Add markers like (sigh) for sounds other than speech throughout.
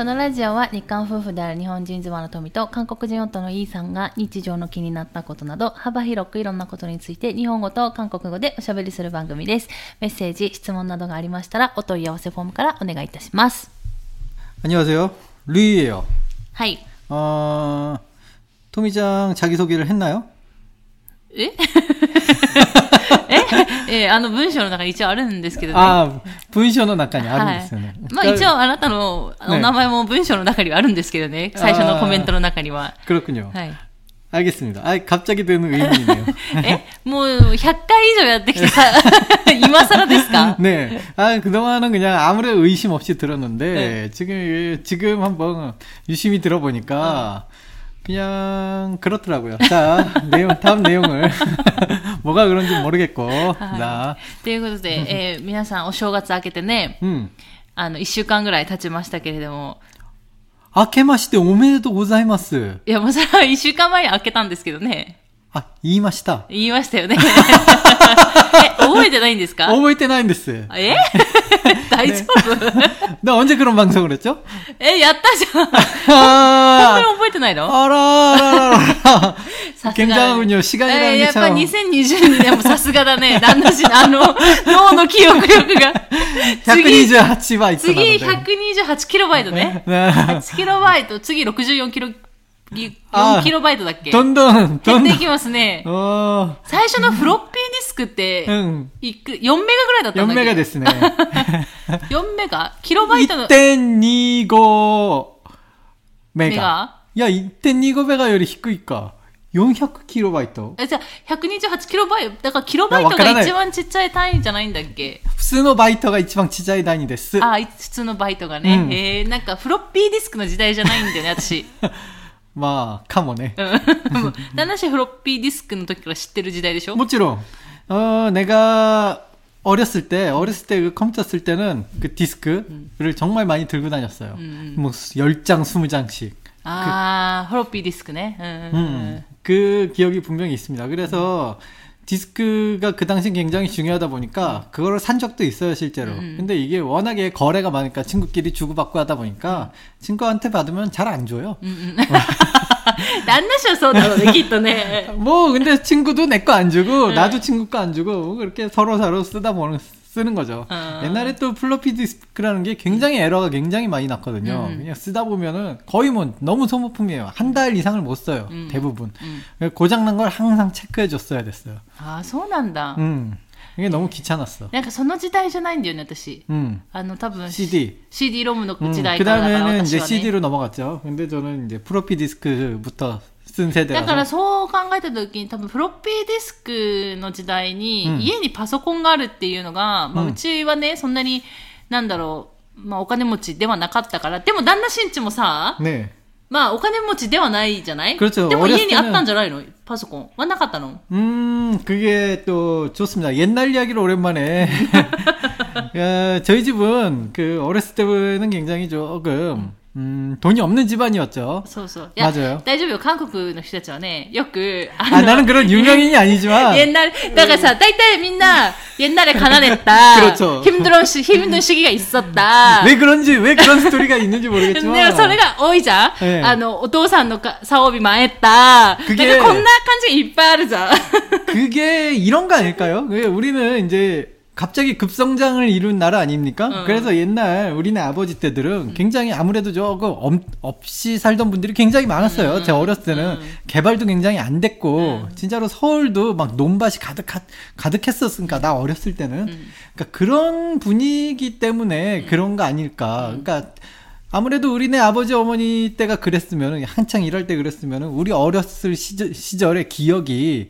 このラジオは日韓夫婦である日本人妻の富と韓国人夫のイーさんが日常の気になったことなど幅広くいろんなことについて日本語と韓国語でおしゃべりする番組です。メッセージ、質問などがありましたらお問い合わせフォームからお願いいたします。 안녕하세요. 류이에요. はい。 어, 토미장 자기소개를 했나요? え (laughs) ええあの文章の中に一応あるんですけどね。 아, 분쇼의 낙관이 はい 아름다웠어요. まあ一応あなたのお名前も文章の中にはあるんですけどね。最初のコメントの中には。 그렇군요. はい。 알겠습니다. 아, 갑자기 드는 의문이네요. (laughs) えもう100回以上やってきてさ、(laughs) 今更ですか 네. 아, 그동안은 그냥 아무런 의심 없이 들었는데, 지금, 지금 한번 유심히 들어보니까, 그냥, 그렇더라고요. 자, 내용, 다음 내용을. (laughs) 뭐가 그런지 모르겠고, はい 자, ということで、えー皆さんお正月明けてね、 음. あの、1週間ぐらい経ちましたけれども、 아케마시테 오메데토 고자이마스. いやもうそれは1週間前に明けたんですけどね。 아, 이마시다. 言いましたよね。え、(laughs) 覚えてないんですか 오메이테 나인데스. え (laughs) 大丈夫、 (laughs) 나 언제 그런 방송을 했죠? え、やったじゃん。本当 아, に覚えてないの 알아, 알아, さすが 굉장하군요. 시간이라는 えー 게 やっぱ 참. 2020年もさすがだね。旦那氏のあの、脳の記憶力が。次、 128バイトなの次で。 128キロバイトね。ね8キロバイト、次64キロ、あ (laughs) 4キロバイトだっけ？どんどん、どんどん。いきますね。最初のフロッピーディスクって、うん、4メガぐらいだったんだっけ ?4 メガですね。(laughs) 4メガ？キロバイトの。1.25メガ。いや、1.25メガより低いか。400キロバイトえ、じゃあ、128キロバイト。だから、キロバイトが一番ちっちゃい単位じゃないんだっけ？普通のバイトが一番ちっちゃい単位です。ああ、普通のバイトがね。うん、えー、なんか、フロッピーディスクの時代じゃないんだよね、私。(laughs) まあ、かもね。七しフロッピーディスクの時から知ってる時代でしょもちろん。あー、 내가、 어렸을 때 어렸을 때 그 컴퓨터 쓸 때는 그 디스크를 음. 정말 많이 들고 다녔어요. 음. 뭐 10장, 20장씩. 아, 그, 허로피 디스크네. 음. 그 기억이 분명히 있습니다. 그래서 음. 디스크가 그 당시 굉장히 중요하다 보니까 음. 그걸 산 적도 있어요 실제로. 음. 근데 이게 워낙에 거래가 많으니까 친구끼리 주고받고 하다 보니까 음. 친구한테 받으면 잘 안 줘요. 음, 음. (laughs) 난나셔서 네뭐 근데 친구도 내 거 안 주고 네. 나도 친구 거 안 주고 뭐 그렇게 서로 서로 쓰다 보는 쓰는 거죠. 어. 옛날에 또 플로피 디스크라는 게 굉장히 에러가 굉장히 많이 났거든요. 음. 그냥 쓰다 보면은 거의 뭐 너무 소모품이에요. 한 달 이상을 못 써요. 음. 대부분. 음. 고장 난 걸 항상 체크해 줬어야 됐어요. あー、そうなんだ。 음. 이게 너무 귀찮았어. なんかその時代じゃないんだよね、私。 음. あの、多分、 CD. CD ロムの 음, 時代 그 からだから 다음에는 私 이제 はね。 CD로 넘어갔죠. 근데 저는 이제 프로피 디스크부터 쓴 だから 세대라서. そう考えた時に多分フロッピーディスクの時代に、うん家にパソコンがあるっていうのが、まあ、うんうちはね、そんなに、なんだろう、まあお金持ちではなかったから、でも旦那新地もさ、 네. まあお金持ちではないじゃない 그렇죠 でも 어렸을 家にあったん 때는 じゃないのパソコン。はなかったの 음, 그게 또 좋습니다. 옛날 이야기를 오랜만에. (laughs) 야, 저희 집은 그 어렸을 때는 굉장히 조금 음, 돈이 없는 집안이었죠. そうそう。いや、 맞아요. 大丈夫よ。韓国の人たちはね、よく、あ 아, 나는 그런 유명인이 아니지만 (laughs) 옛날だからさ、大体みんな、옛날에가난했다 (laughs) 그렇죠. 힘들었시힘든시기가있었다 왜 그런지 왜 그런 스토리가 있는지 모르겠지만 でもそれが多いじゃん、ええあの、お父さんのか、サオビ前った。 그게 なんかこんな感じがいっぱいあるじゃん。 그게 이런 거 아닐까요? 그게 우리는 이제 갑자기 급성장을 이룬 나라 아닙니까? 어. 그래서 옛날 우리네 아버지 때들은 굉장히 아무래도 조금 엄- 없이 살던 분들이 굉장히 많았어요. 제 어렸을 때는. 개발도 굉장히 안 됐고 진짜로 서울도 막 논밭이 가득 가득했었으니까 나 어렸을 때는. 그러니까 그런 분위기 때문에 그런 거 아닐까? 그러니까 아무래도 우리네 아버지 어머니 때가 그랬으면 한창 일할 때 그랬으면 우리 어렸을 시절, 시절의 기억이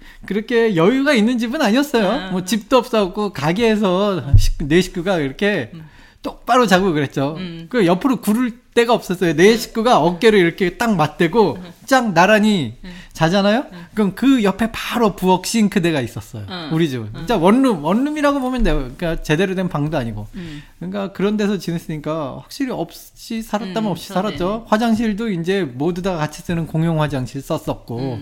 그렇게 여유가 있는 집은 아니었어요. 아. 뭐 집도 없었고 가게에서 식- 내 식구가 이렇게 똑바로 자고 그랬죠. 음. 그 옆으로 구를 데가 없었어요. 내 식구가 어깨를 이렇게 딱 맞대고 쫙 나란히 자잖아요. 그럼 그 옆에 바로 부엌 싱크대가 있었어요. 음. 우리 집은 진짜 원룸 원룸이라고 보면 돼요. 그러니까 제대로 된 방도 아니고. 음. 그러니까 그런 데서 지냈으니까 확실히 없이 살았다면 음, 없이. 살았죠. 화장실도 이제 모두 다 같이 쓰는 공용 화장실 썼었고.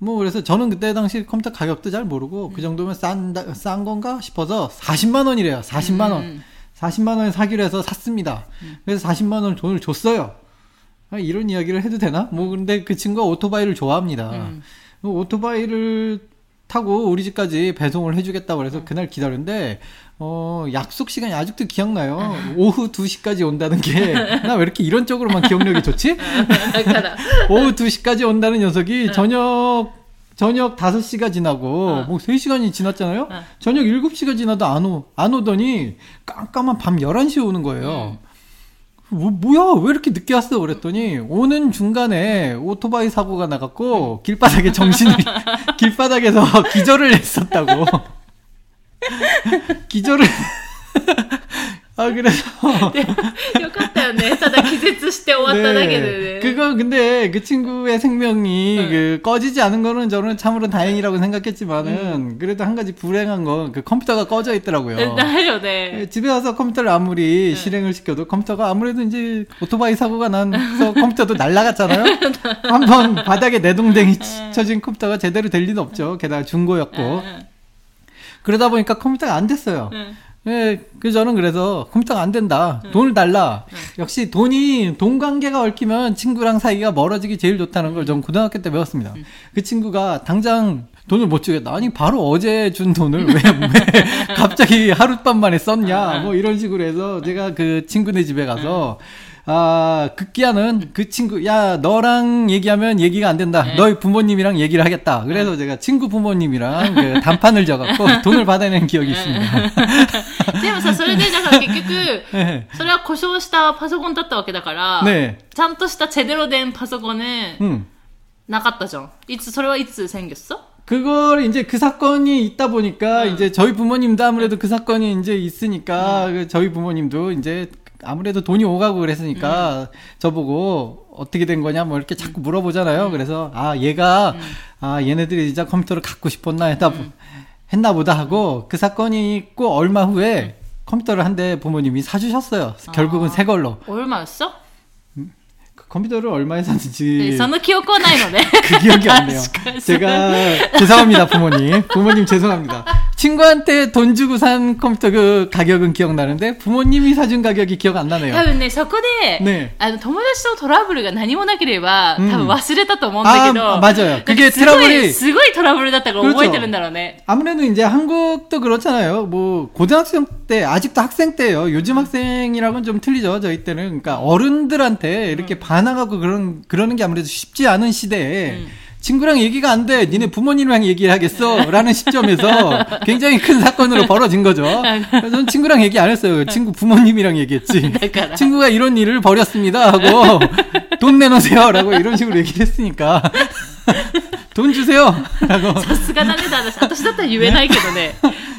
음. 뭐 그래서 저는 그때 당시 컴퓨터 가격도 잘 모르고 그 정도면 싼, 싼 건가 싶어서 40만 원이래요. 40만 원. 음. 40만 원에 사기로 해서 샀습니다. 그래서 40만 원을 돈을 줬어요. 아, 이런 이야기를 해도 되나? 뭐 근데 그 친구가 오토바이를 좋아합니다. 음. 그 오토바이를 타고 우리 집까지 배송을 해주겠다고 그래서 그날 기다렸는데 어, 약속 시간이 아직도 기억나요. (laughs) 오후 2시까지 온다는 게, 나 왜 이렇게 이런 쪽으로만 기억력이 좋지? (laughs) 오후 2시까지 온다는 녀석이 네. 저녁, 저녁 5시가 지나고, 어. 뭐 3시간이 지났잖아요? 어. 저녁 7시가 지나도 안 오, 안 오더니 깜깜한 밤 11시에 오는 거예요. 음. 뭐, 뭐야? 왜 이렇게 늦게 왔어? 그랬더니 오는 중간에 오토바이 사고가 나갔고 길바닥에 정신을 (laughs) 길바닥에서 (laughs) 기절을 했었다고. (laughs) 기절을 아 그래서 よかったよねただ気絶して終わっただけ(laughs) でね 그거 근데 그 친구의 생명이 네. 그 꺼지지 않은 거는 저는 참으로 다행이라고 생각했지만은 음. 그래도 한 가지 불행한 건 그 컴퓨터가 꺼져 있더라고요. だよね 예, 집에 와서 컴퓨터를 아무리 실행을 시켜도 컴퓨터가 아무래도 이제 오토바이 사고가 나서 (laughs) 컴퓨터도 날라갔잖아요. (laughs) 한번 바닥에 내동댕이 치- 쳐진 컴퓨터가 제대로 될 리는 없죠. 게다가 중고였고. うん 그러다 보니까 컴퓨터가 안 됐어요. 예, 그 저는 그래서 컴퓨터가 안 된다. 돈을 달라. 역시 돈이 돈 관계가 얽히면 친구랑 사이가 멀어지기 제일 좋다는 걸 전 고등학교 때 배웠습니다. 그 친구가 당장 돈을 못 주겠다. 아니 바로 어제 준 돈을 왜, 왜 (laughs) 갑자기 하룻밤 만에 썼냐. 뭐 이런 식으로 해서 제가 그 친구네 집에 가서 아, 급기야는 그 친구, 야, 너랑 얘기하면 얘기가 안 된다. 너희 부모님이랑 얘기를 하겠다. 그래서 제가 친구 부모님이랑 그 단판을 져갖고 (laughs) 돈을 받아낸 기억이 있습니다. (laughs) でもさそれでだから結局 네. それは故障したパソコンだったわけだから、 네. ちゃんとしたチェデロ(laughs) 電パソコンね、 음. なかったじゃん。いつ、それはいつ先月さ 그걸 이제 그 사건이 있다 보니까 이제 저희 부모님도 아무래도 그 사건이 이제 있으니까 그 저희 부모님도 이제 아무래도 돈이 오가고 그랬으니까 저보고 어떻게 된 거냐 뭐 이렇게 자꾸 물어보잖아요. 그래서 아 얘가 아 얘네들이 진짜 컴퓨터를 갖고 싶었나 했다 했나 보다 하고 그 사건이 있고 얼마 후에 컴퓨터를 한 대 부모님이 사주셨어요. 결국은 아. 새 걸로. 얼마였어 그 컴퓨터를 얼마에 샀는지 その記憶はないのね。 그 기억이 (laughs) 안 나요. 제가 죄송합니다 부모님. 부모님 죄송합니다. 친구한테 돈 주고 산 컴퓨터 그 가격은 기억나는데 부모님이 사준 가격이 기억 안 多 나네요. 分ね、そこで、ねあの、友達とトラブルが何もなければ、うん多分忘れたと思うんだけど、 아 맞아요. なんか 그게 すごい、 트러블이 すごいトラブルだったから覚えてるんだろうね。 아무래도 이제 한국도 그렇잖아요. 뭐 고등학생 때 아직도 학생 때예요. 요즘 학생이랑은 좀 틀리죠. 저희 때는 그러니까 어른들한테 이렇게 반 항하고 그런 그러는 게 아무래도 쉽지 않은 시대에 음. 친구랑 얘기가 안 돼. 니네 부모님이랑 얘기를 하겠어. 라는 시점에서 (laughs) 굉장히 큰 사건으로 벌어진 거죠. 그래서 저는 친구랑 얘기 안 했어요. 친구 부모님이랑 얘기했지. だか(laughs) ら。 친구가 이런 일을 벌였습니다. 하고 (laughs) 돈 내놓으세요. 라고 이런 식으로 얘기를 했으니까 돈 주세요. 라고 さすがだね、だ私私だったら言えないけどね。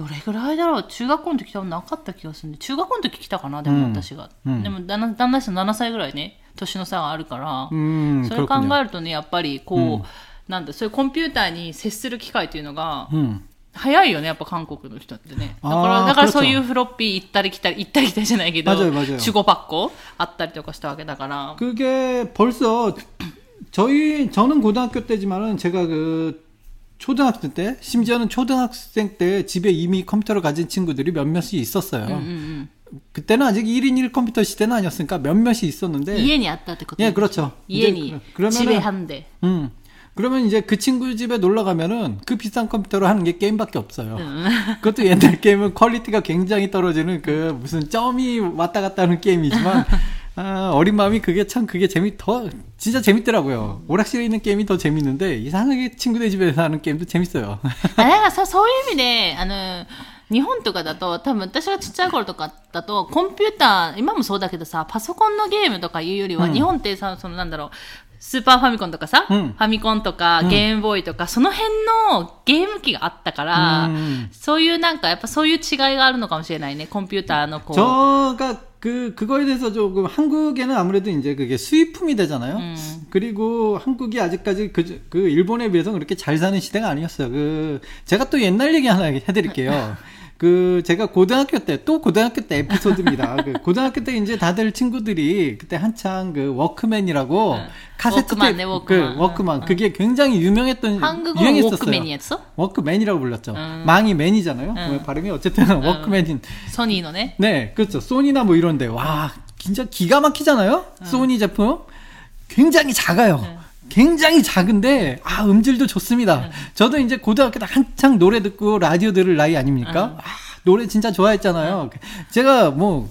どれぐらいだろう中学校の時多分なかった気がするんで、中学校の時来たかなでもうん私が。うんでも旦那旦那氏の7歳ぐらいね、年の差があるから、 음, それ考 그렇군요. えるとね、やっぱりこう、うんなんだ、そういうコンピューターに接する機会っていうのが、 음. 早いよね、やっぱ韓国の人ってね。だかあら、ーだから 그렇죠 そういうフロッピー行ったり来たり、行ったり来たりじゃないけど、 맞아요, 맞아요. 守護パッコあったりとかしたわけだから。 그게 벌써 저희 저는 고등학교 때지만은 제가 그 초등학생 때 심지어는 초등학생 때 집에 이미 컴퓨터를 가진 친구들이 몇몇이 있었어요. 음, 음, 음. 그때는 아직 1인 1 컴퓨터 시대는 아니었으니까 몇몇이 있었는데 家に 왔다 그때 예 그렇죠 家に 그러면 집에 한 대. 음 그러면 이제 그 친구 집에 놀러 가면은 그 비싼 컴퓨터로 하는 게 게임밖에 없어요. 음. (laughs) 그것도 옛날 게임은 퀄리티가 굉장히 떨어지는 그 무슨 점이 왔다 갔다 하는 게임이지만 (laughs) 아, 어린 마음이 그게 참 그게 재미 더 진짜 재밌더라고요. 오락실에 있는 게임이 더 재밌는데 이상하게 친구들 집에서 하는 게임도 재밌어요. (laughs) あだからさ、そういう意味で、あの、日本とかだと、多分私がちっちゃい頃とかだと、コンピューター、今もそうだけどさ、パソコンのゲームとかいうよりは、うん日本ってさ、そのなんだろう、スーパーファミコンとかさ、うんファミコンとか、うんゲームボーイとか、その辺のゲーム機があったから、うんそういうなんか、やっぱそういう違いがあるのかもしれないね、コンピューターのこう。 그 그거에 대해서 조금 한국에는 아무래도 이제 그게 수입품이 되잖아요. 음. 그리고 한국이 아직까지 그, 그 일본에 비해서 그렇게 잘 사는 시대가 아니었어요. 그 제가 또 옛날 얘기 하나 해드릴게요. (laughs) 그 제가 고등학교 때 또 고등학교 때 에피소드입니다. (laughs) 그 고등학교 때 이제 다들 친구들이 그때 한창 그 워크맨이라고 그 응. 카세트 테이프 네, 워크만. 그 워크만 응. 그게 굉장히 유명했던 유행했었어요. 워크맨이었어? 워크맨이라고 불렀죠. 응. マン이 맨이잖아요. 뭐 발음이 어쨌든 워크맨인 ソニーのね. 네, 그렇죠. 소니나 뭐 이런데 와 진짜 기가 막히잖아요. 소니 제품 굉장히 작아요. 응. 굉장히 작은데 아 음질도 좋습니다. 저도 이제 고등학교 때 한창 노래 듣고 라디오 들을 나이 아닙니까? 아, 노래 진짜 좋아했잖아요. 제가 뭐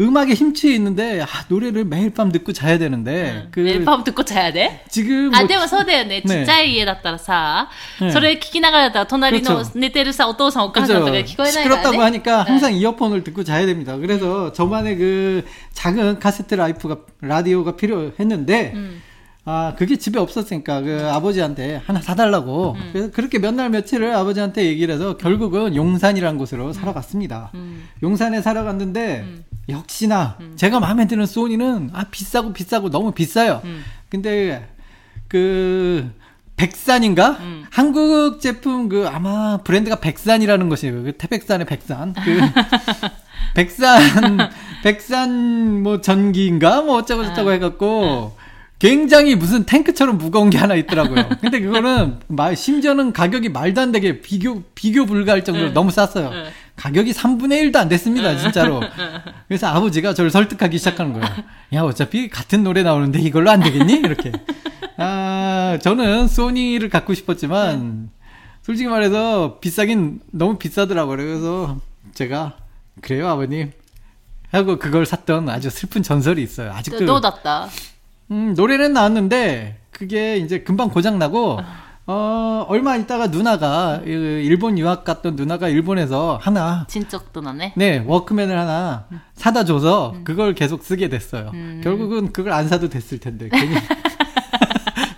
음악에 힘취해 있는데 아, 노래를 매일 밤 듣고 자야 되는데 그 ねパブとこちゃやで。 지금 あ、 뭐 でもそうだよね。ちねっちゃい家だったらさ、ねそれ聞きながらだったら隣の 그렇죠 寝てるさ、お父さんお母さんとか 그죠. 聞こえないから 시끄럽다고 ね。 하니까 항상 이어폰을 듣고 자야 됩니다. 그래서 저만의 그 작은 카세트 라이프가 라디오가 필요했는데 음. 아 그게 집에 없었으니까 그 아버지한테 하나 사달라고 그래서 그렇게 몇 날 며칠을 아버지한테 얘기를 해서 결국은 용산이라는 곳으로 사러 갔습니다. 음. 용산에 사러 갔는데 역시나 제가 마음에 드는 소니는 아 비싸고 비싸고 너무 비싸요. 음. 근데 그 백산인가? 음. 한국 제품 그 아마 브랜드가 백산이라는 것이에요. 그 태백산의 백산. 그 (laughs) 백산 백산 뭐 전기인가 뭐 어쩌고 저쩌고 아. 해갖고 굉장히 무슨 탱크처럼 무거운 게 하나 있더라고요. (laughs) 근데 그거는 심지어는 가격이 말도 안 되게 비교 비교 불가할 정도로 네. 너무 쌌어요. 네. 가격이 3분의 1도 안 됐습니다, 네. 진짜로. (laughs) 그래서 아버지가 저를 설득하기 시작하는 거예요. 야, 어차피 같은 노래 나오는데 이걸로 안 되겠니? 이렇게. 아, 저는 소니를 갖고 싶었지만, 솔직히 말해서 비싸긴 너무 비싸더라고요. 그래서 제가, 그래요, 아버님. 하고 그걸 샀던 아주 슬픈 전설이 있어요. 아직도. 떠났다. 음, 노래는 나왔는데 그게 이제 금방 고장 나고 아. 어, 얼마 있다가 누나가 그 일본 유학 갔던 누나가 일본에서 하나 진적 누나네. 네, 워크맨을 하나 음. 사다 줘서 음. 그걸 계속 쓰게 됐어요. 음. 결국은 그걸 안 사도 됐을 텐데 괜히 (laughs)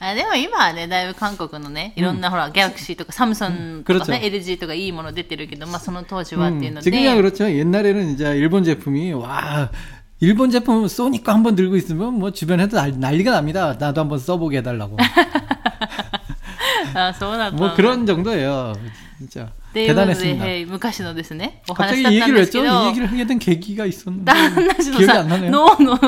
あでも今はね、だいぶ韓国のね、いろんなほら、ギャラクシーとかサムソンとかね、うん LG とかいいもの出てるけど、まあその当時はっていう 음, ので、 지금이야 그렇죠. 옛날에는 이제 일본 제품이 와 일본 제품 소니 거 한번 들고 있으면 뭐 주변에도 난- 난리가 납니다. 나도 한번 써보게 해달라고. あそうだった(laughs) んだ 뭐 그런 정도예요. 진짜 っていうことで、 대단했습니다. へい昔のですね、お話 갑자기 だったん 얘기를 ですけ 했죠. ど 이 、 얘기를 하게 된 계기가 있었는데 旦那氏の 기억이 さ 안 나네요. 脳の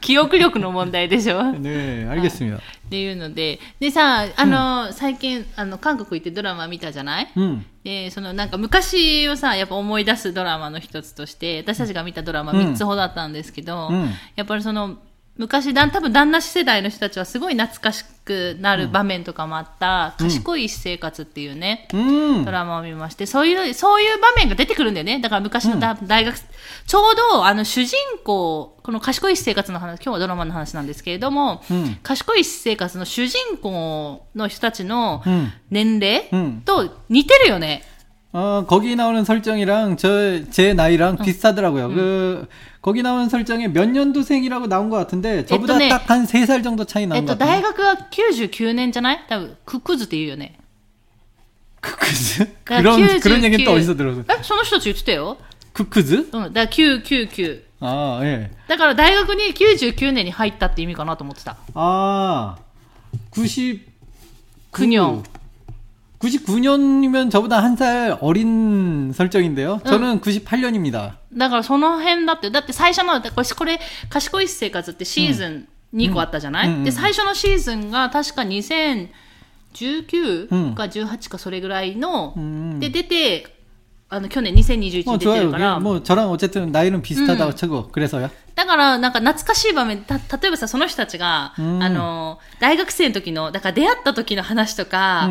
記憶力の問題でしょ 네, 알겠습니다. っていうので、でさ、あの、最近、あの、韓国行ってドラマ見たじゃない 음, で、そのなんか昔をさ、やっぱ思い出すドラマの一つとして、私たちが見たドラマうん3つほどあったんですけど、うんやっぱりその、 昔だ、多分旦那世代の人たちはすごい懐かしくなる場面とかもあった、賢い私生活っていうね、 음. ドラマを見まして、そういう、そういう場面が出てくるんだよね。だから昔のだ、大学、ちょうど、あの、主人公、この賢い私生活の話、今日はドラマの話なんですけれども、うん。賢い私生活の主人公の人たちのうん。年齢うん。と似てるよね。 어, 거기 나오는 설정이랑 저, 제 나이랑 비슷하더라고요. 그, 거기 나오는 설정에 몇 년도생이라고 나온 것 같은데, 저보다 네. 딱 한 3살 정도 차이 え 나온 っ 것 と、大 같아요. 学は99年じゃない多分、ククズって言うよね。 쿠크즈? だ(laughs) から 그런, 99 그런 얘기는 또 어디서 들었어? え、その人たち言ってたよ。 쿠크즈? うん、だから999。 아, 예. だから大学に99年に入ったって意味かなと思ってた。 아, 90, 9년 99년이면 저보다 한 살 어린 설정인데요. 저는 98년입니다. だからその辺だって、だって最初の、これ、これ賢い生活ってシーズン2個あったじゃない、うんうんで、最初のシーズンが確か2019うんか18かそれぐらいの、 음. で、出て、あの、去年2021 뭐 に出て 좋아요. るから、 뭐 저랑 어쨌든 나이는 비슷하다고 치고 그래서요. だから、なんか懐かしい場面、た、例えばさ、その人たちが、うんあの、大学生の時の、だから出会った時の話とか、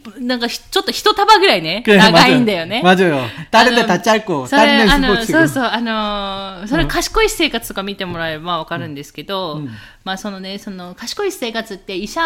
なんかひ、ちょっと一束ぐらいね、 (laughs) 그래, 長い 맞아요. んだよね。 맞아요. 다른 데 あの 다 짧고, それ、 다른 あ 데 の、 스포츠고. そうそう、あのーそれ賢い生活とか見てもらえばわかるんですけど、うんまあそのね、その賢い生活って医者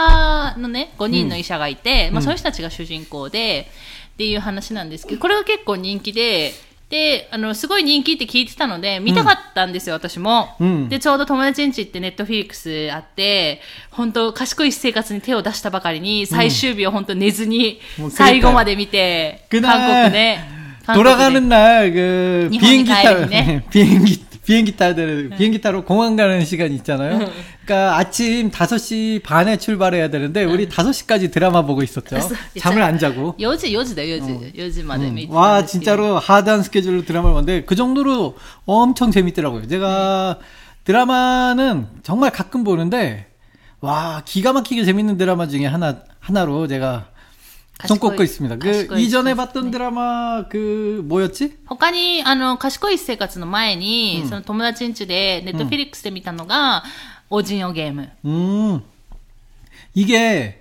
のね、5人の医者がいて、まあそういう人たちが主人公で、っていう話なんですけど、これが結構人気で、 で、あの、すごい人気って聞いてたので、見たかったんですよ、私も。うんで、ちょうど友達んちってネットフィリックスあって、本当賢い生活に手を出したばかりに、最終日を本当寝ずにもう、最後まで見て、 그날 韓国で。韓国で 돌아가는 날, 그, 일본에 비행기 타, 가야 되네. (laughs) 비행기, 비행기 타들 네. 비행기 타러 공항 가는 시간 있잖아요. 네. 그러니까 아침 5시 반에 출발해야 되는데 우리 5시까지 드라마 보고 있었죠. (laughs) 잠을 안 자고. 여지 여지다 여지. 어. 여지 마데미. 음. 와, 진짜로 하단 스케줄로 드라마를 봤는데 그 정도로 엄청 재밌더라고요. 제가 네. 드라마는 정말 가끔 보는데 와, 기가 막히게 재밌는 드라마 중에 하나 하나로 제가 손 꼽고 있습니다. 그, 가시코이 이전에 스타일스, 봤던 네. 드라마, 그, 뭐였지? 他に、あの、賢い生活の前に、その友達ん家で、ネットフィリックスで見たのが、オジンオゲーム。 음, 이게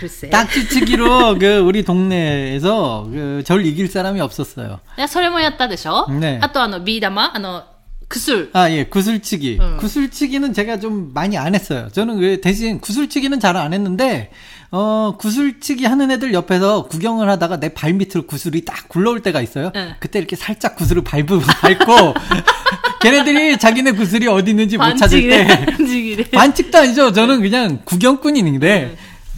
글쎄. 딱지치기로 (laughs) 그 우리 동네에서 그 절 이길 사람이 없었어요. いやそれもやったでしょねあとあの、ビー玉あの、クスル。 아, 예, 구슬치기. 음. 구슬치기는 제가 좀 많이 안 했어요. 저는 그 대신 구슬치기는 잘 안 했는데, 어, 구슬치기 하는 애들 옆에서 구경을 하다가 내 발 밑으로 구슬이 딱 굴러올 때가 있어요. 응. 그때 이렇게 살짝 구슬을 밟고, 밟고, (laughs) 걔네들이 자기네 구슬이 어디 있는지 못 찾을 때, 반지기래. 반칙도 아니죠. 저는 그냥 구경꾼인데,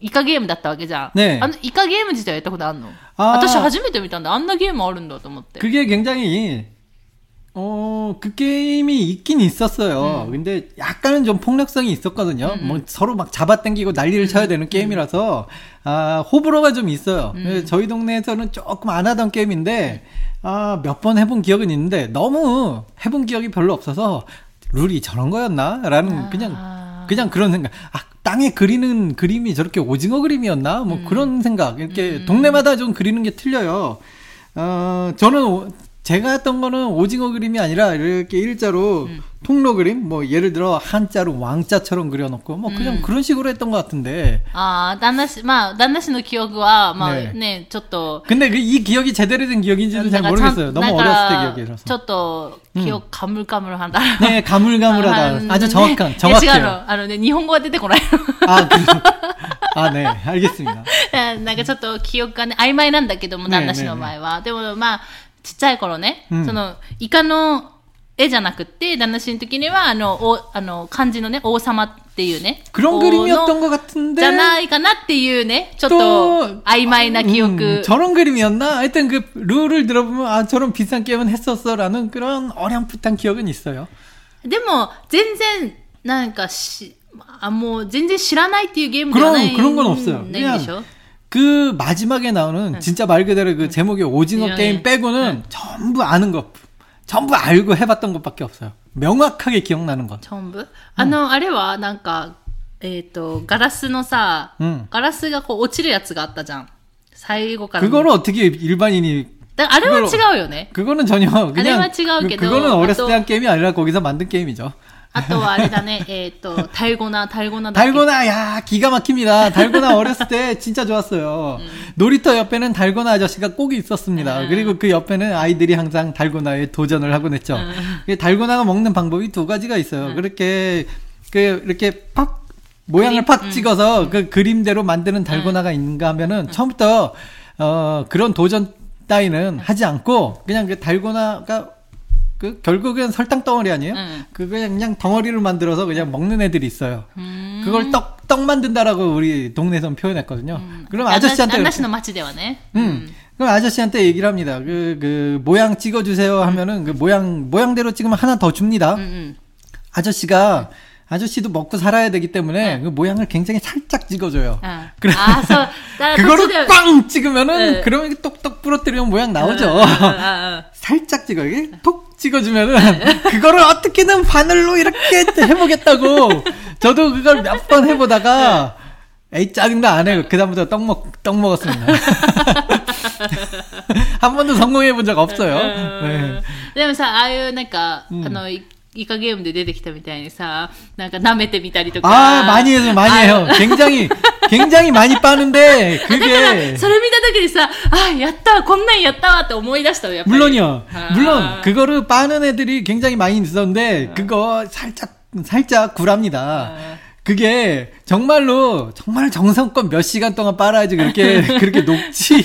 イカゲームだったわけじゃん。ねあの、イカゲーム自体やったことあるのあー私初めて見たんだ。あんなゲームあるんだと思って。 그게 굉장히 어, 그 게임이 있긴 있었어요. 근데 약간은 좀 폭력성이 있었거든요. 뭐 서로 막 잡아당기고 난리를 쳐야 되는 게임이라서, 아, 호불호가 좀 있어요. 그래서 저희 동네에서는 조금 안 하던 게임인데, 아, 몇 번 해본 기억은 있는데, 너무 해본 기억이 별로 없어서, 룰이 저런 거였나? 라는 그냥, 그냥 그런 생각. 아, 땅에 그리는 그림이 저렇게 오징어 그림이었나? 뭐 그런 생각. 이렇게 동네마다 좀 그리는 게 틀려요. 어, 저는 오- 제가 했던 거는 오징어 그림이 아니라 이렇게 일자로 통로 그림, 뭐 예를 들어 한자로 왕자처럼 그려놓고 뭐 그냥 그런 식으로 했던 것 같은데. ああ、旦那氏、まあ、旦那氏の記憶は、まあねね、ちょっと、 근데 그 이 기억이 제대로 된 기억인지도 잘 なんかちゃん 모르겠어요. なん 너무 か 어렸을 때 기억이라서. ちょっと、記憶カムカムルハンダ 네, 가물가물하다. 아주 정확한, 違う 정확해요. の。あのね、日本語は出てこない 아, 그, 아, 네, 알겠습니다. (laughs) の。なんかちょっと記憶がね、曖昧なんだけども、ねえ旦那氏の場合は。でもまあ、 ちっちゃい頃ね、うんその、イカの絵じゃなくって、旦那氏の時には、あの、おあの、漢字のね、王様っていうね。 그런 王の 그림이었던 것 같은데. じゃないかなっていうね、ちょっ 또 と曖昧な記憶。 음, 저런 그림이었나? 하여튼 그 룰을 들어보면 아 저런 비싼 게임은 했었어라는 그런 어렴풋한 기억은 있어요. でも、全然、なんかし、あ、もう全然知らないっていうゲームではない 그런 그런 건 없어요. ないんでしょ 그 마지막에 나오는 진짜 말 그대로 그 제목이 오징어 네. 게임 빼고는 전부 아는 것, 전부 알고 해봤던 것밖에 없어요. 명확하게 기억나는 것. チョンブあの、あれは、なんか、えっ、と、ガラスのさ、うんガラスがこう落ちるやつがあったじゃん。最後から。 그거를 어떻게 일반인이 だあれは 그걸로 違うよね。 그거는 전혀 그냥 아래와違うけど 그- 그거는 어렸을 또- 때 한 게임이 아니라 거기서 만든 게임이죠. あとはあれだね、えっと、タイゴナ、タイゴナだっけ 달고나 (laughs) 야 기가 막힙니다. 달고나 어렸을 때 진짜 좋았어요. 놀이터 옆에는 달고나 아저씨가 꼭 있었습니다. 음. 그리고 그 옆에는 아이들이 항상 달고나에 도전을 하곤 했죠. 그 달고나가 먹는 방법이 두 가지가 있어요. 그렇게 그 이렇게 팍 모양을 그림? 팍 음. 찍어서 그 그림대로 만드는 달고나가 있는가 하면은 처음부터 어 그런 도전 따위는 하지 않고 그냥 그 달고나가 그 결국엔 설탕 덩어리 아니에요? 네. 음. 그거 그냥 덩어리를 만들어서 그냥 먹는 애들이 있어요. 음. 그걸 떡, 떡 만든다라고 우리 동네에선 표현했거든요. 음. 그럼 아저씨한테. 안나시는 마치대와네. 음. 음. 그럼 아저씨한테 얘기를 합니다. 그, 그, 모양 찍어주세요 하면은 그 모양, 모양대로 찍으면 하나 더 줍니다. 음, 음. 아저씨가 네. 아저씨도 먹고 살아야 되기 때문에 그 모양을 굉장히 살짝 찍어줘요. うん (laughs) 그래. ああ、そう。だから途中 그거를 で 꽝 찍으면은 네. 그러면 이렇게 똑똑 부러뜨리면 모양 나오죠. うんうんうんうん (laughs) 살짝 찍어 이게 톡 찍어주면은 그거를 어떻게든 바늘로 이렇게 해보겠다고 (laughs) 저도 그걸 몇 번 해보다가 에이 짜증나 안 해요. 그 다음부터 떡 먹 떡 먹었습니다. 한 번도 성공해 본 적 없어요. 네. でもさ、ああいうなんか、うんあの、 イイカゲームで出てきたみたいにさ、なんか舐めてみたりとか。 아 많이 해요, 많이 あ 해요. 굉장히 굉장히 많이 빠는데 だから、 그게 それ見た時にさ、あ、やったわ、こんなんやったわって思い出したよ、やっぱり。 물론이요. 아. 물론 그거를 빠는 애들이 굉장히 많이 있었는데 그거 살짝 살짝 굴합니다. 아. 그게 정말로 정말 정성껏 몇 시간 동안 빨아야지 그렇게 (laughs) 그렇게 녹지.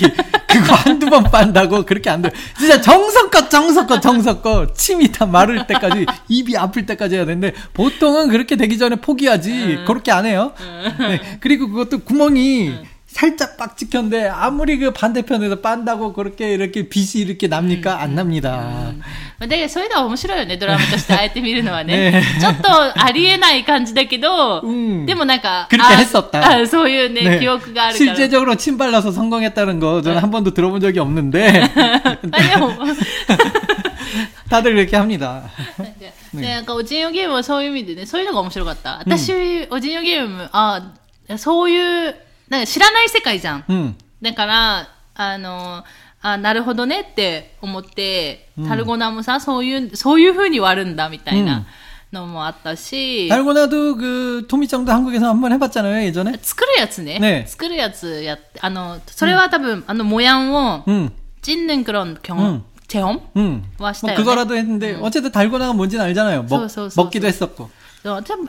그거 한두 번 빤다고 그렇게 안 돼. 진짜 정성껏 정성껏 정성껏 침이 다 마를 때까지 입이 아플 때까지 해야 되는데 보통은 그렇게 되기 전에 포기하지. 그렇게 안 해요. 네. 그리고 그것도 구멍이 살짝 빡 찍혔는데 아무리 그 반대편에서 빤다고 그렇게 이렇게 빛이 이렇게 납니까? 안 납니다. だけど、そういうのは面白いよね、ドラマとしてあえて見るのはね。ねちょっとありえない感じだけど、うんでもなんか、 그렇게 あ 했었다. あそういうね、 네. 記憶があるから。 실제적으로 침 발라서 성공했다는 거 저는 한 번도 들어본 적이 없는데 (laughs) あでも、 (laughs) 다들 그렇게 합니다. でなんか、おじんよゲームはそういう意味でね、そういうのが面白かった。私、おじんよゲーム、あ、そういう、 なんか知らない世界じゃん。 음. だから、あの、あ、なるほどねって思って、タルゴナもさ、そういう、そういう風に割るんだみたいなのもあったし、 달고나도 그 토미짱도 한국에서 한 번 해봤잖아요 예전에. 作るやつね。ね作るやつやって、あの、それは多分、あの、模様を、 음, 人年クロン、경험 음. 체험? 음. 와, 뭐 시다요, 그거라도 했는데 어쨌든 달고나가 뭔지는 알잖아요. 먹, 소, 소, 소, 먹기도 소. 했었고. そう多分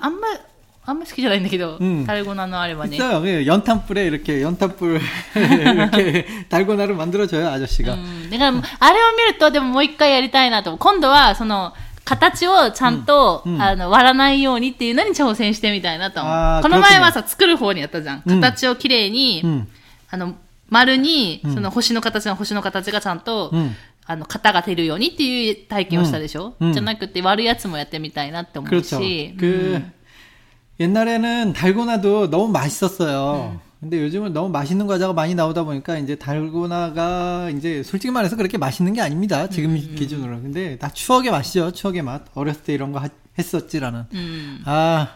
あんま、あんま好きじゃないんだけど、うんタルゴナのあれはね。 있어요. 그 연탄불에 이렇게 연탄불 (laughs) 이렇게 달고나를 만들어줘요 아저씨가. うんだから、あれを見ると、でももう一回やりたいなと。今度は、その、形をちゃんと、うんうんあの、割らないようにっていうのに挑戦してみたいなと思う。あーこの前はさ、作る方にやったじゃん。うん形をきれいに、 음, あの、丸に、うんその星の形の星の形がちゃんと、 음. あの、型が出るようにっていう体験をしたでしょ、うんうんじゃなくて割るやつもやってみたいなって思う 그렇죠. し。 그 옛날에는 달고나도 너무 맛있었어요. 음. 근데 요즘은 너무 맛있는 과자가 많이 나오다 보니까 이제 달고나가 이제 솔직히 말해서 그렇게 맛있는 게 아닙니다. 지금 음, 기준으로. 근데 다 추억의 맛이죠. 추억의 맛. 어렸을 때 이런 거 하- 했었지라는. うん。 아,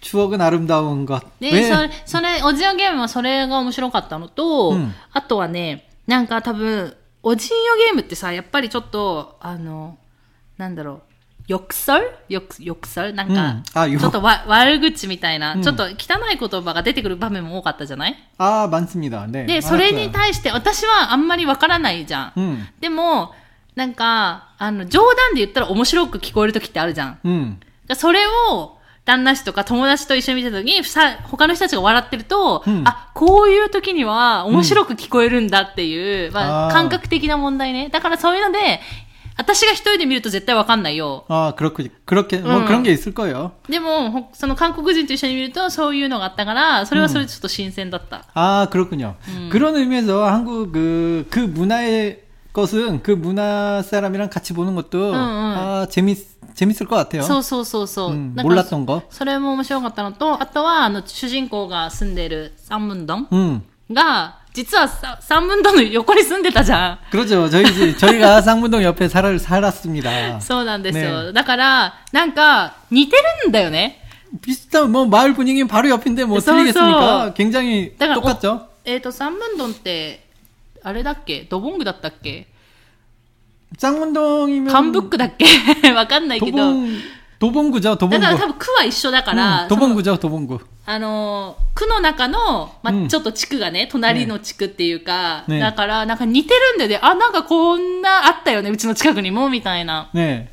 추억은 아름다운 것. で、 왜? それ、それ、オジオゲームはそれが面白かったのと、うんあとはね、なんか多分、 おじんよゲームってさ、やっぱりちょっと、あの、なんだろう、 抑설抑抑설なんか、うんあよちょっとわ悪口みたいな、うんちょっと汚い言葉が出てくる場面も多かったじゃない 아, 많습니다. 네. で、それに 많았어요. 対して私はあんまりわからないじゃん。 음. でも、なんか、あの、冗談で言ったら面白く聞こえる時ってあるじゃん。 음. それを、旦那氏とか友達と一緒に見てた時に、さ他の人たちが笑ってると、うんあ、こういう時には面白く聞こえるんだっていう、まあ、あー感覚的な問題ね。だからそういうので、 私が一人で見ると絶対わかんないよ。 아, 그렇군. 그렇게 뭐 음. 그런 게 있을 거예요. でも、ほその韓国人と一緒に見るとそういうのがあったから、それはそれでちょっと新鮮だった。 아, 그렇군요. 그런 의미에서 한국 그, 그 문화의 것은 그 문화 사람이랑 같이 보는 것도 응, 응. 아, 재밌 재밌을 것 같아요. そうそうそうそう。 음, だから 몰랐던 거. それも面白かったのと、あとは、あの、主人公が住んでる三文洞 음. が、実はさ三文洞の横に住んでたじゃん。 그렇죠. 저희 집- 저희가 (laughs) 쌍문동 옆에 살, 살았습니다. そうなんですよ。ねだから、なんか、似てるんだよね。 비슷한 뭐 마을 분위기는 바로 옆인데 뭐 써, 틀리겠습니까? 써. 굉장히 だから、 똑같죠. おえっ、と、三文洞って、あれだっけドボングだったっけ 쌍문동이면 カンブックだっけ(laughs) わかんないけど。 トボングじゃトボング。だから多分区は一緒だから。うん、トボングじゃトボング。あの、区の中の、まあ、ちょっと地区がね、隣の地区っていうか、ね、だから、なんか似てるんでね、あ、なんかこんなあったよね、うちの近くにも、みたいな。ね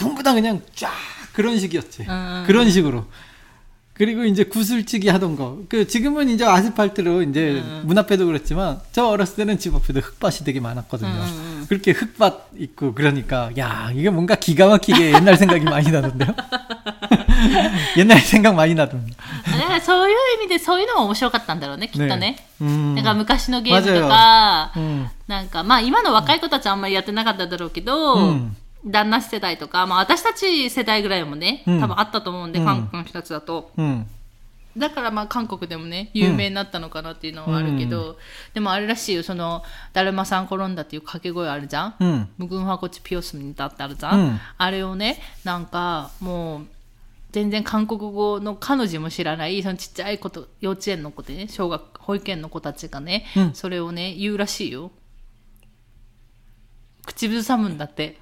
전부 다 그냥 쫙 그런 식이었지. 음, 그런 식으로. 그리고 이제 구슬치기 하던 거. 그, 지금은 이제 아스팔트로 이제 음, 문 앞에도 그랬지만, 저 어렸을 때는 집 앞에도 흙밭이 되게 많았거든요. 음, 음. 그렇게 흙밭 있고, 그러니까, 야, 이게 뭔가 기가 막히게 옛날 생각이 많이 나던데요? (laughs) 옛날 생각 많이 나던데. だからそういう意味でそういうのも面白かったんだろうね、きっとね。 음. なんか昔のゲームとか、 음. なんかまあ今の若い子たちはあんまりやってなかっただろうけど、うん 旦那世代とか、まあ私たち世代ぐらいもね、うん多分あったと思うんで、うん韓国の人たちだと。 음. だからまあ韓国でもね、有名になったのかなっていうのはあるけど、でもあれらしいよ、その、だるまさん転んだっていう掛け声あるじゃん、 음. 無軍はこっちピオスにだってあるじゃん、うんあれをね、なんかもう、全然韓国語の彼女も知らない、そのちっちゃい子と、幼稚園の子でね、小学、保育園の子たちがね、うんそれをね、言うらしいよ。口ずさむんだって。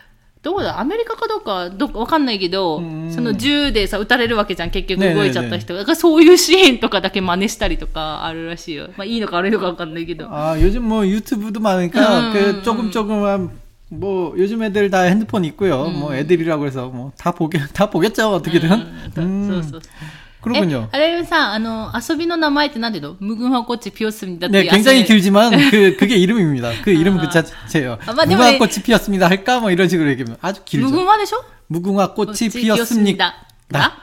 どこだアメリカかどうかどっかわかんないけど、うんその銃でさ、撃たれるわけじゃん、結局ねえねえ動いちゃった人。だからそういうシーンとかだけ真似したりとかあるらしいよ。まあいいのか悪いのかわかんないけど。 아 요즘 뭐 유튜브도 많으니까 음, 그 음, 조금 조금만 뭐 요즘 애들 다 핸드폰 있고요. 뭐 애들이라고 해서 뭐 다 보게 다 보겠죠 어떻게든. うんそうそう。 그렇군요. あれイルさん, あの, 遊びの名前って何だっけ, 무궁화꽃이 피었습니다. 네, 그 굉장히 길지만, (laughs) 그, 그게 이름입니다. 그 아. 이름 그 자체예요. 아마 무궁화꽃이 피었습니다. 할까? 뭐 이런 식으로 얘기하면 아주 길죠. 무궁화되죠? 무궁화꽃이 어, 피었습니다. 나?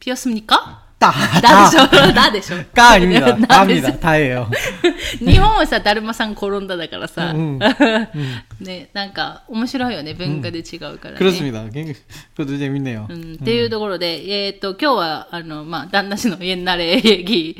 피었습니까? 따, だでしょだでしょ 까 아닙니다. だです 다입니다. 다예요. 日本はさ、だるまさん転んだだからさ、(laughs) うんね、なんか面白いよね、文化で違うからね。 그렇습니다. 굉장히- 그것도 재밌네요. うん、っていうところで、えっ、と、今日は、あの、まあ、旦那氏の家なれ劇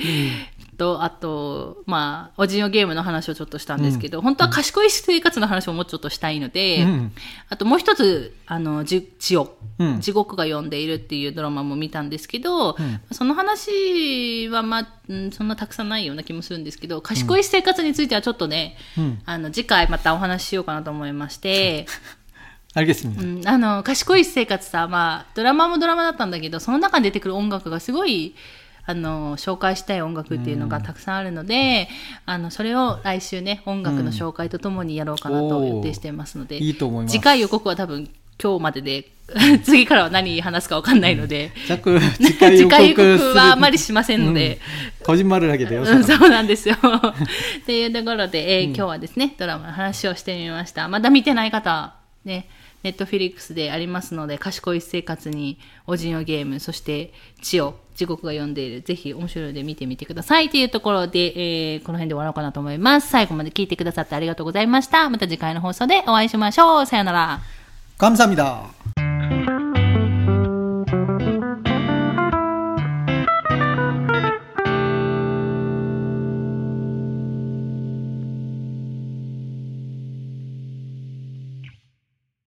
とあと、まあ、おじのゲームの話をちょっとしたんですけど、うん、本当は賢い生活の話をもうちょっとしたいので、うん、あともう一つあのじ地を、うん、地獄が読んでいるっていうドラマも見たんですけど、その話は、まあ、そんなたくさんないような気もするんですけど賢い生活についてはちょっとね、あの次回またお話ししようかなと思いまして。(laughs) あれですね、うん、あの賢い生活さ、まあ、ドラマもドラマだったんだけどその中に出てくる音楽がすごいあの、紹介したい音楽っていうのがたくさんあるので、うん、あの、それを来週ね、音楽の紹介とともにやろうかなと予定していますので、うん、いいと思います。次回予告は多分今日までで、(laughs) 次からは何話すか分かんないので、うん、次回予告はあまりしませんので、うん、こじんまるだけでよ、うん、そうなんですよ。っていうところで、えー、今日はですね、ドラマの話をしてみました。まだ見てない方、ね、ネットフィリックスでありますので、賢い生活に、おじんよゲーム、そして、地を、地獄が読んでいる、ぜひ面白いので見てみてください。というところで、えーこの辺で終わろうかなと思います。最後まで聞いてくださってありがとうございました。また次回の放送でお会いしましょう。さよなら。 감사합니다.